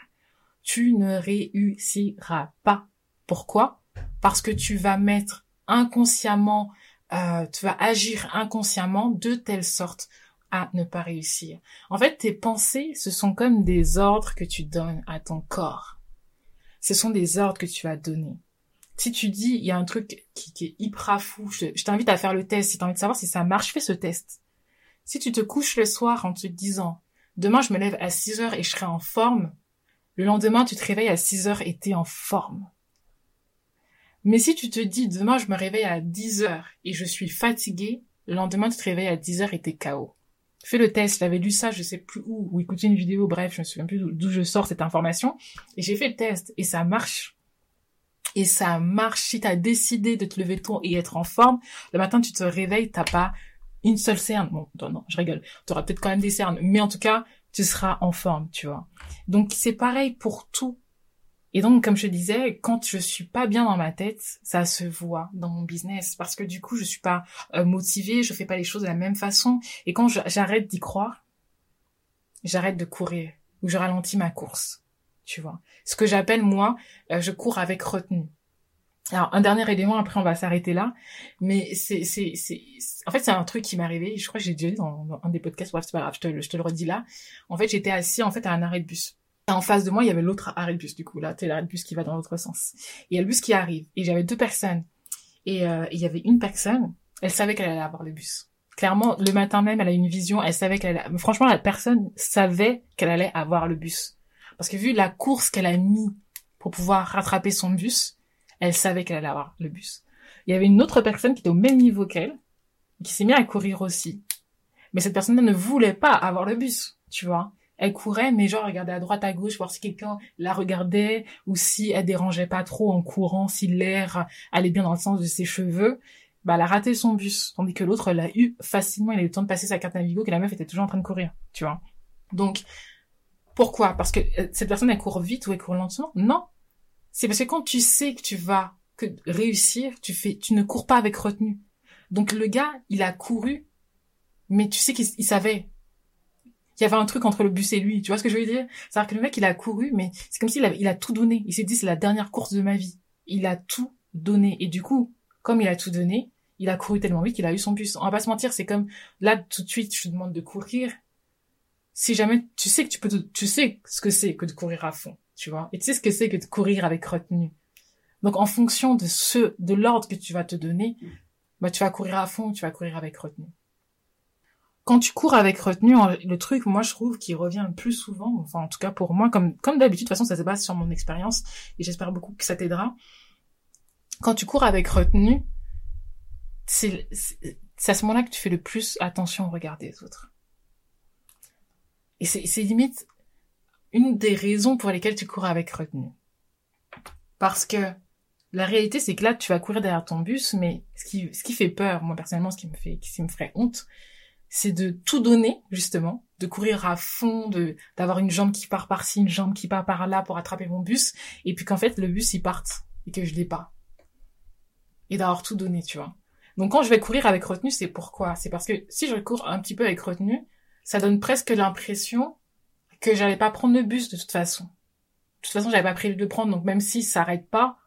tu ne réussiras pas. Pourquoi? Parce que tu vas mettre inconsciemment, euh, tu vas agir inconsciemment de telle sorte à ne pas réussir. En fait, tes pensées, ce sont comme des ordres que tu donnes à ton corps. Ce sont des ordres que tu vas donner si tu dis, il y a un truc qui, est hyper fou, je, t'invite à faire le test. Si tu as envie de savoir si ça marche, fais ce test. Si tu te couches le soir en te disant, demain je me lève à 6 heures et je serai en forme, le lendemain tu te réveilles à 6 heures et t'es en forme. Mais si tu te dis, demain je me réveille à 10 heures et je suis fatigué, le lendemain tu te réveilles à 10 heures et t'es KO. Fais le test, j'avais lu ça, je sais plus où, ou écouté une vidéo, bref, je me souviens plus d'où je sors cette information, et j'ai fait le test, et ça marche et ça marche. Si t'as décidé de te lever tôt et être en forme, le matin tu te réveilles, t'as pas une seule cerne. Bon, non, non je rigole. T'auras peut-être quand même des cernes, mais en tout cas, tu seras en forme, tu vois. Donc c'est pareil pour tout. Et donc, comme je disais, quand je suis pas bien dans ma tête, ça se voit dans mon business parce que du coup, je suis pas euh, motivée, je fais pas les choses de la même façon. Et quand j'arrête d'y croire, j'arrête de courir ou je ralentis ma course tu vois. Ce que j'appelle moi, euh, je cours avec retenue. Alors un dernier élément, après on va s'arrêter là, mais c'est c'est c'est en fait c'est un truc qui m'est arrivé. Je crois que j'ai déjà dit dans, un des podcasts. Bref, c'est pas grave, je te, je te le redis là. En fait, j'étais assis en fait à un arrêt de bus. Et en face de moi, il y avait l'autre arrêt de bus. Du coup, là, c'est l'arrêt de bus qui va dans l'autre sens. Il y a le bus qui arrive. Et j'avais deux personnes. Et euh, il y avait une personne, elle savait qu'elle allait avoir le bus. Clairement, le matin même, elle a une vision. Elle savait qu'elle allait. Franchement, la personne savait qu'elle allait avoir le bus. Parce que vu la course qu'elle a mis pour pouvoir rattraper son bus, elle savait qu'elle allait avoir le bus. Il y avait une autre personne qui était au même niveau qu'elle, qui s'est mise à courir aussi. Mais cette personne-là ne voulait pas avoir le bus, tu vois. Elle courait, mais genre regardait à droite, à gauche, voir si quelqu'un la regardait, ou si elle dérangeait pas trop en courant, si l'air allait bien dans le sens de ses cheveux. Bah, elle a raté son bus. Tandis que l'autre l'a eu facilement, il a eu le temps de passer sa carte Navigo, que la meuf était toujours en train de courir, tu vois. Donc, pourquoi? Parce que euh, cette personne, elle court vite ou elle court lentement? Non. C'est parce que quand tu sais que tu vas que réussir, tu fais, tu ne cours pas avec retenue. Donc le gars, il a couru Mais tu sais qu'il savait. Il y avait un truc entre le bus et lui. Tu vois ce que je veux dire? C'est-à-dire que le mec, il a couru, mais c'est comme s'il il a tout donné. Il s'est dit, c'est la dernière course de ma vie. Il a tout donné. Et du coup, comme il a tout donné, il a couru tellement vite qu'il a eu son bus. On va pas se mentir, c'est comme, là, tout de suite, je te demande de courir. Si jamais, tu sais que tu peux, tu sais ce que c'est que de courir à fond, tu vois. Et tu sais ce que c'est que de courir avec retenue. Donc, en fonction de ce, de l'ordre que tu vas te donner, bah, tu vas courir à fond, tu vas courir avec retenue. Quand tu cours avec retenue, le truc, moi, je trouve, qui revient le plus souvent, enfin, en tout cas pour moi, comme, comme d'habitude, de toute façon, ça se base sur mon expérience, et j'espère beaucoup que ça t'aidera. Quand tu cours avec retenue, c'est à ce moment-là que tu fais le plus attention au regard des autres. Et c'est, limite une des raisons pour lesquelles tu cours avec retenue. Parce que la réalité, c'est que là, tu vas courir derrière ton bus, mais ce qui, ce qui fait peur, moi personnellement, ce qui me fait, ce qui me ferait honte, c'est de tout donner, justement, de courir à fond, de d'avoir une jambe qui part par-ci, une jambe qui part par-là pour attraper mon bus, et puis qu'en fait, le bus, il parte, et que je l'ai pas. Et d'avoir tout donné, tu vois. Donc quand je vais courir avec retenue, c'est pourquoi? C'est parce que si je cours un petit peu avec retenue, ça donne presque l'impression que j'allais pas prendre le bus de toute façon. De toute façon, j'avais pas prévu de prendre, donc même s'il s'arrête pas,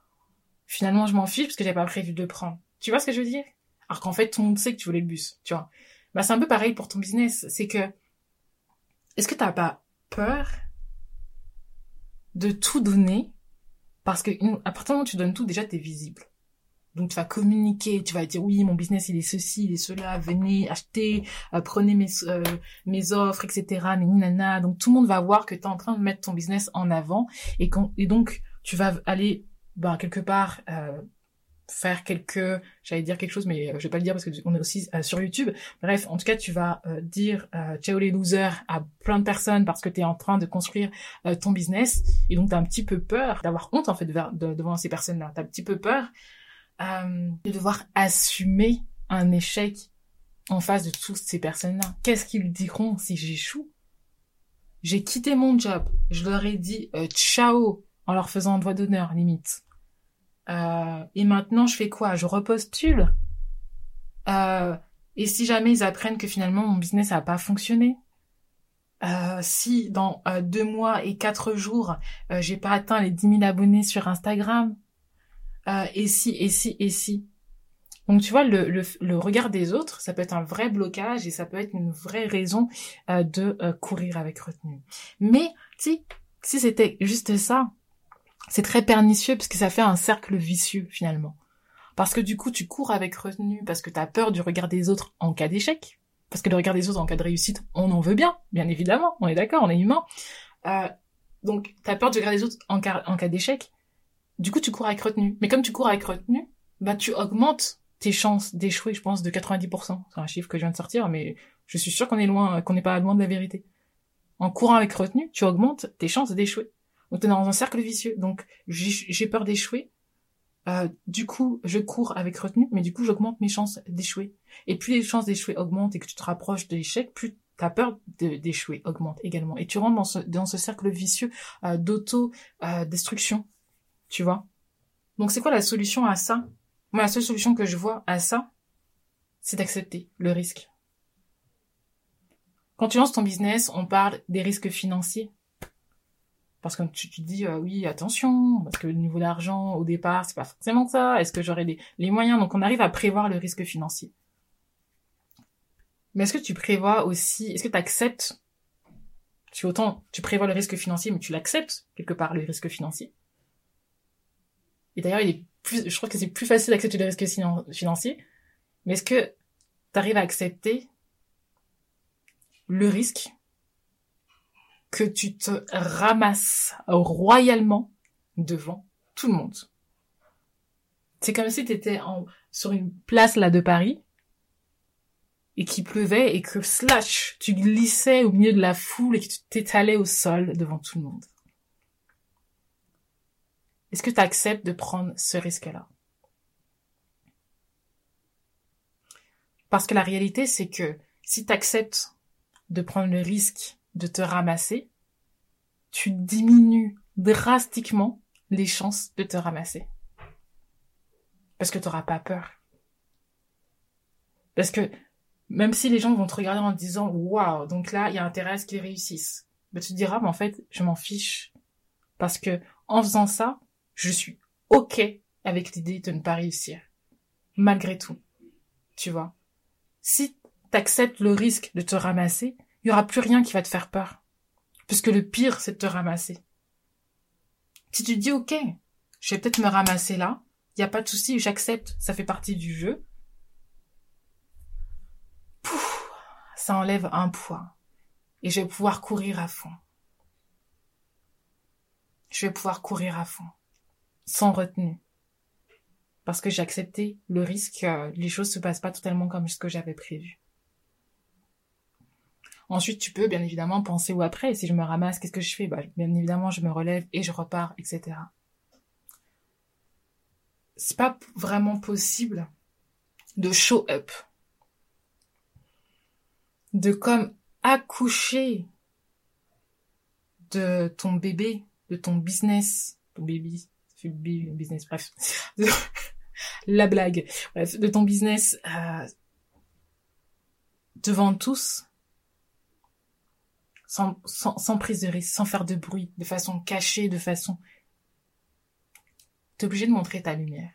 finalement je m'en fiche parce que j'avais pas prévu de prendre. Tu vois ce que je veux dire? Alors qu'en fait tout le monde sait que tu voulais le bus, tu vois. Bah c'est un peu pareil pour ton business, c'est que est-ce que t'as pas peur de tout donner? Parce que à partir du moment où tu donnes tout, déjà t'es visible. Donc tu vas communiquer, tu vas dire oui mon business il est ceci, il est cela, venez acheter, euh, prenez mes euh, mes offres etc. Nana. Donc tout le monde va voir que tu es en train de mettre ton business en avant et, donc tu vas aller bah, quelque part euh, faire quelques, j'allais dire quelque chose, mais euh, je vais pas le dire parce que on est aussi euh, sur YouTube. Bref, en tout cas, tu vas dire ciao les losers à plein de personnes parce que tu es en train de construire ton business et donc tu as un petit peu peur d'avoir honte en fait devant ces personnes-là. Tu as un petit peu peur de devoir assumer un échec en face de toutes ces personnes-là. Qu'est-ce qu'ils diront si j'échoue? J'ai quitté mon job, je leur ai dit ciao en leur faisant un doigt d'honneur limite. Euh, et maintenant, je fais quoi? Je repostule? Euh, et si jamais ils apprennent que finalement mon business n'a pas fonctionné, euh, si dans euh, deux mois et quatre jours euh, j'ai pas atteint les 10 000 abonnés sur Instagram, et si et si et si. Donc tu vois le, le, le, regard des autres, ça peut être un vrai blocage et ça peut être une vraie raison de courir avec retenue. Mais si si c'était juste ça, c'est très pernicieux parce que ça fait un cercle vicieux finalement. Parce que du coup, tu cours avec retenue parce que tu as peur du regard des autres en cas d'échec. Parce que le regard des autres en cas de réussite, on en veut bien, bien évidemment, on est d'accord, on est humain. Euh, donc, tu as peur du regard des autres en cas, en cas d'échec. Du coup, tu cours avec retenue. Mais comme tu cours avec retenue, bah tu augmentes tes chances d'échouer, je pense, de 90%. C'est un chiffre que je viens de sortir, mais je suis sûr qu'on est loin, qu'on n'est pas loin de la vérité. En courant avec retenue, tu augmentes tes chances d'échouer. Donc t'es dans un cercle vicieux. Donc j'ai peur d'échouer. Euh, du coup, je cours avec retenue, mais du coup, j'augmente mes chances d'échouer. Et plus les chances d'échouer augmentent et que tu te rapproches de l'échec, plus ta peur d'échouer augmente également. Et tu rentres dans ce, dans ce cercle vicieux euh, d'auto-destruction. Euh, tu vois Donc c'est quoi la solution à ça? Moi, la seule solution que je vois à ça, c'est d'accepter le risque. Quand tu lances ton business, on parle des risques financiers. Parce que tu te dis, euh, oui, attention, parce que le niveau d'argent, au départ, c'est pas forcément ça. Est-ce que j'aurai les, moyens? Donc, on arrive à prévoir le risque financier. Mais est-ce que tu prévois aussi, est-ce que tu acceptes, tu autant, tu prévois le risque financier, mais tu l'acceptes, quelque part, le risque financier. Et d'ailleurs, il est plus, je trouve que c'est plus facile d'accepter le risque financier. Mais est-ce que tu arrives à accepter le risque que tu te ramasses royalement devant tout le monde? C'est comme si tu étais en, sur une place là de Paris et qu'il pleuvait et que slash, tu glissais au milieu de la foule et que tu t'étalais au sol devant tout le monde. Est-ce que tu acceptes de prendre ce risque-là? Parce que la réalité, c'est que si tu acceptes de prendre le risque de te ramasser, tu diminues drastiquement les chances de te ramasser. Parce que tu n'auras pas peur. Parce que Même si les gens vont te regarder en te disant waouh, donc là il y a intérêt à ce qu'ils réussissent. Mais tu te diras mais en fait je m'en fiche parce que en faisant ça je suis ok avec l'idée de ne pas réussir malgré tout. Tu vois. Si t'acceptes le risque de te ramasser, il y aura plus rien qui va te faire peur. Puisque le pire, c'est de te ramasser. Si tu dis, ok, je vais peut-être me ramasser là, il n'y a pas de souci, j'accepte, ça fait partie du jeu. Pouf, ça enlève un poids. Et je vais pouvoir courir à fond. Je vais pouvoir courir à fond. Sans retenue parce que j'ai accepté le risque que les choses se passent pas totalement comme ce que j'avais prévu. Ensuite, tu peux bien évidemment penser ou après, si je me ramasse, qu'est-ce que je fais? Bah, Bien évidemment, je me relève et je repars, etc. C'est pas vraiment possible de show up, de comme accoucher de ton bébé, de ton business, ton bébé, business, bref, la blague, de ton business euh, devant tous, sans, sans, sans prise de risque, sans faire de bruit, de façon cachée, de façon... T'es obligé de montrer ta lumière.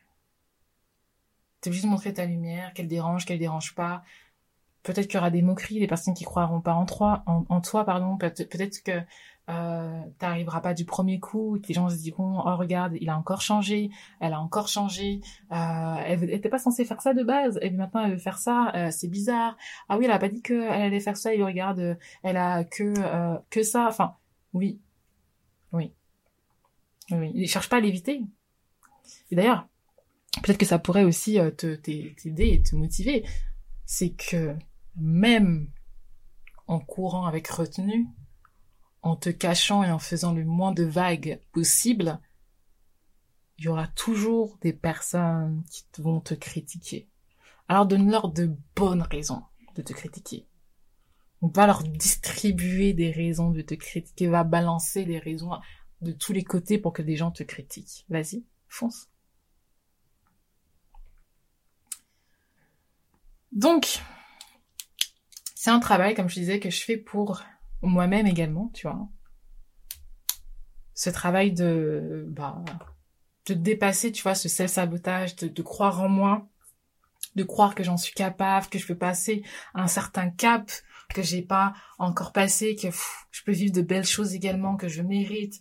T'es obligé de montrer ta lumière, qu'elle dérange, qu'elle dérange pas. Peut-être qu'il y aura des moqueries, des personnes qui croiront pas en toi, pardon. Peut-être que euh, t'arriveras pas du premier coup, les gens se diront oh regarde il a encore changé, elle a encore changé, euh, elle était pas censée faire ça de base, et maintenant elle veut faire ça, euh, c'est bizarre. Ah oui elle a pas dit qu'elle allait faire ça, et regarde elle a que euh, que ça, enfin oui, oui, oui, il cherche pas à l'éviter. Et d'ailleurs peut-être que ça pourrait aussi te t'aider et te motiver, c'est que même en courant avec retenue en te cachant et en faisant le moins de vagues possible, il y aura toujours des personnes qui vont te critiquer. Alors donne-leur de bonnes raisons de te critiquer. On va leur distribuer des raisons de te critiquer, va balancer des raisons de tous les côtés pour que des gens te critiquent. Vas-y, fonce. Donc, c'est un travail, comme je disais, que je fais pour moi-même également, tu vois. Ce travail de, bah, de dépasser, tu vois, ce self-sabotage, de, croire en moi, de croire que j'en suis capable, que je peux passer un certain cap que j'ai pas encore passé, que je peux vivre de belles choses également, que je mérite.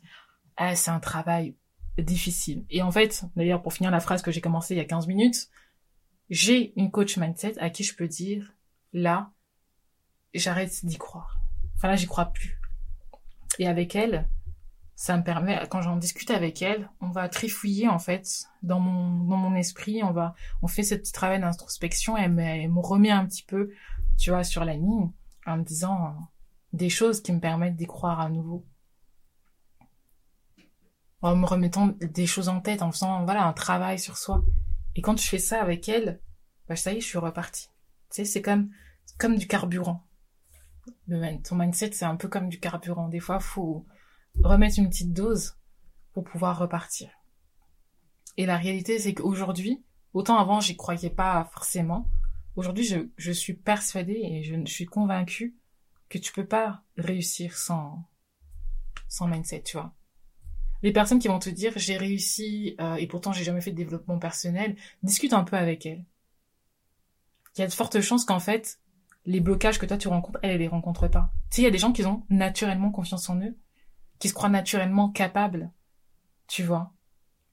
Eh, c'est un travail difficile. Et en fait, d'ailleurs, pour finir la phrase que j'ai commencé il y a 15 minutes, j'ai une coach mindset à qui je peux dire, là, j'arrête d'y croire. Enfin là, j'y crois plus. Et avec elle, ça me permet, quand j'en discute avec elle, on va trifouiller en fait dans mon dans mon esprit, on va on fait ce petit travail d'introspection et elle me, remet un petit peu, tu vois, sur la ligne en me disant euh, des choses qui me permettent d'y croire à nouveau. En me remettant des choses en tête, en faisant voilà un travail sur soi. Et quand je fais ça avec elle, bah ça y est, je suis repartie. Tu sais, c'est comme comme du carburant ton mindset, c'est un peu comme du carburant. Des fois, faut remettre une petite dose pour pouvoir repartir. Et la réalité, c'est qu'aujourd'hui, autant avant, j'y croyais pas forcément. Aujourd'hui, je, je suis persuadée et je, suis convaincue que tu peux pas réussir sans, sans mindset, tu vois. Les personnes qui vont te dire j'ai réussi euh, et pourtant j'ai jamais fait de développement personnel, discute un peu avec elles. Il y a de fortes chances qu'en fait, les blocages que toi tu rencontres, elle, elle les rencontre pas. Tu sais, il y a des gens qui ont naturellement confiance en eux, qui se croient naturellement capables, tu vois.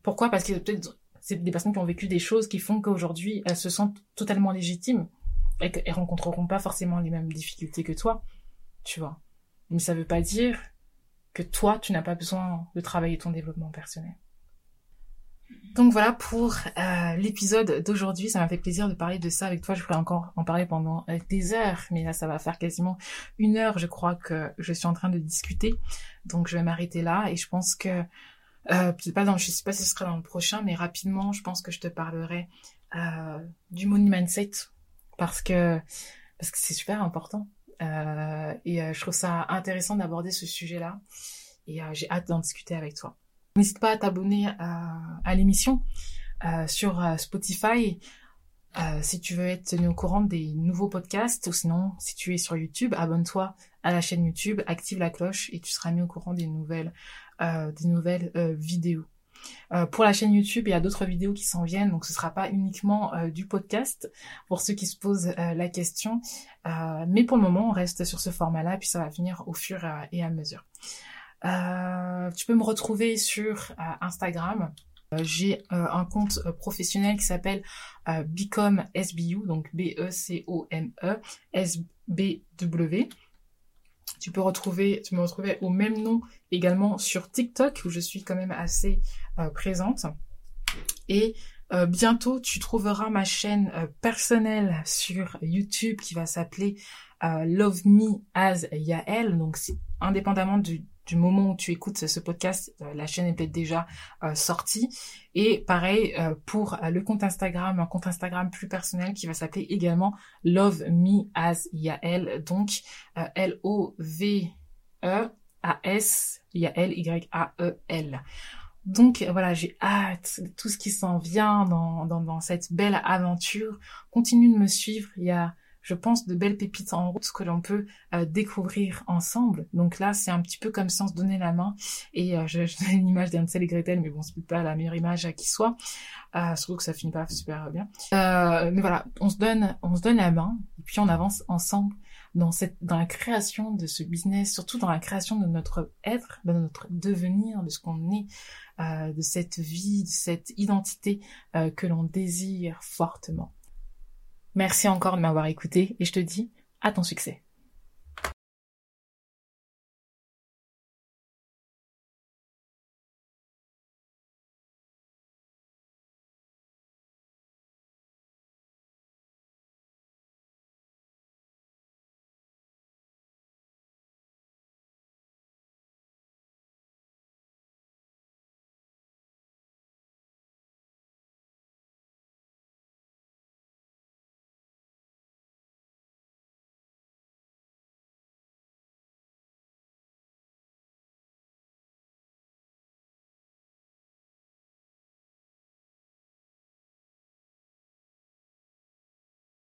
Pourquoi? Parce que peut-être c'est des personnes qui ont vécu des choses qui font qu'aujourd'hui elles se sentent totalement légitimes et qu'elles rencontreront pas forcément les mêmes difficultés que toi, tu vois. Mais ça veut pas dire que toi tu n'as pas besoin de travailler ton développement personnel. Donc voilà pour euh, l'épisode d'aujourd'hui. Ça m'a fait plaisir de parler de ça avec toi. Je pourrais encore en parler pendant euh, des heures, mais là ça va faire quasiment une heure, je crois que je suis en train de discuter. Donc je vais m'arrêter là et je pense que euh, pas dans, je sais pas si ce sera dans le prochain, mais rapidement, je pense que je te parlerai euh, du money mindset parce que parce que c'est super important et je trouve ça intéressant d'aborder ce sujet-là et j'ai hâte d'en discuter avec toi. N'hésite pas à t'abonner à, l'émission euh, sur euh, Spotify. Euh, si tu veux être tenu au courant des nouveaux podcasts, ou sinon, si tu es sur YouTube, abonne-toi à la chaîne YouTube, active la cloche et tu seras mis au courant des nouvelles, des nouvelles vidéos. Pour la chaîne YouTube, il y a d'autres vidéos qui s'en viennent, donc ce sera pas uniquement du podcast pour ceux qui se posent la question. mais pour le moment, on reste sur ce format-là, puis ça va venir au fur et à mesure. Tu peux me retrouver sur Instagram. J'ai un compte professionnel qui s'appelle Become SBU, donc B-E-C-O-M-E S-B-W. Tu peux retrouver, tu me retrouver au même nom également sur TikTok où je suis quand même assez euh, présente. Et euh, bientôt, tu trouveras ma chaîne euh, personnelle sur YouTube qui va s'appeler Love Me as Yael. Donc, indépendamment du, du moment où tu écoutes ce podcast, euh, la chaîne est peut-être déjà euh, sortie. Et pareil euh, pour le compte Instagram, un compte Instagram plus personnel qui va s'appeler également Love Me As Yael, donc L-O-V-E A-S Yael Y-A-E-L. Donc voilà, j'ai hâte de tout ce qui s'en vient dans, cette belle aventure. Continue de me suivre, il je pense, de belles pépites en route que l'on peut euh, découvrir ensemble. Donc là, c'est un petit peu comme si on se donnait la main. Et euh, je, je une image d'Ansel et Gretel, mais bon, c'est peut-être pas la meilleure image qui soit. Euh, surtout que ça finit pas super bien. Euh, mais voilà, on se donne, on se donne la main, et puis on avance ensemble dans cette, dans la création de ce business, surtout dans la création de notre être, de notre devenir, de ce qu'on est, euh, de cette vie, de cette identité euh, que l'on désire fortement. Merci encore de m'avoir écouté et je te dis à ton succès.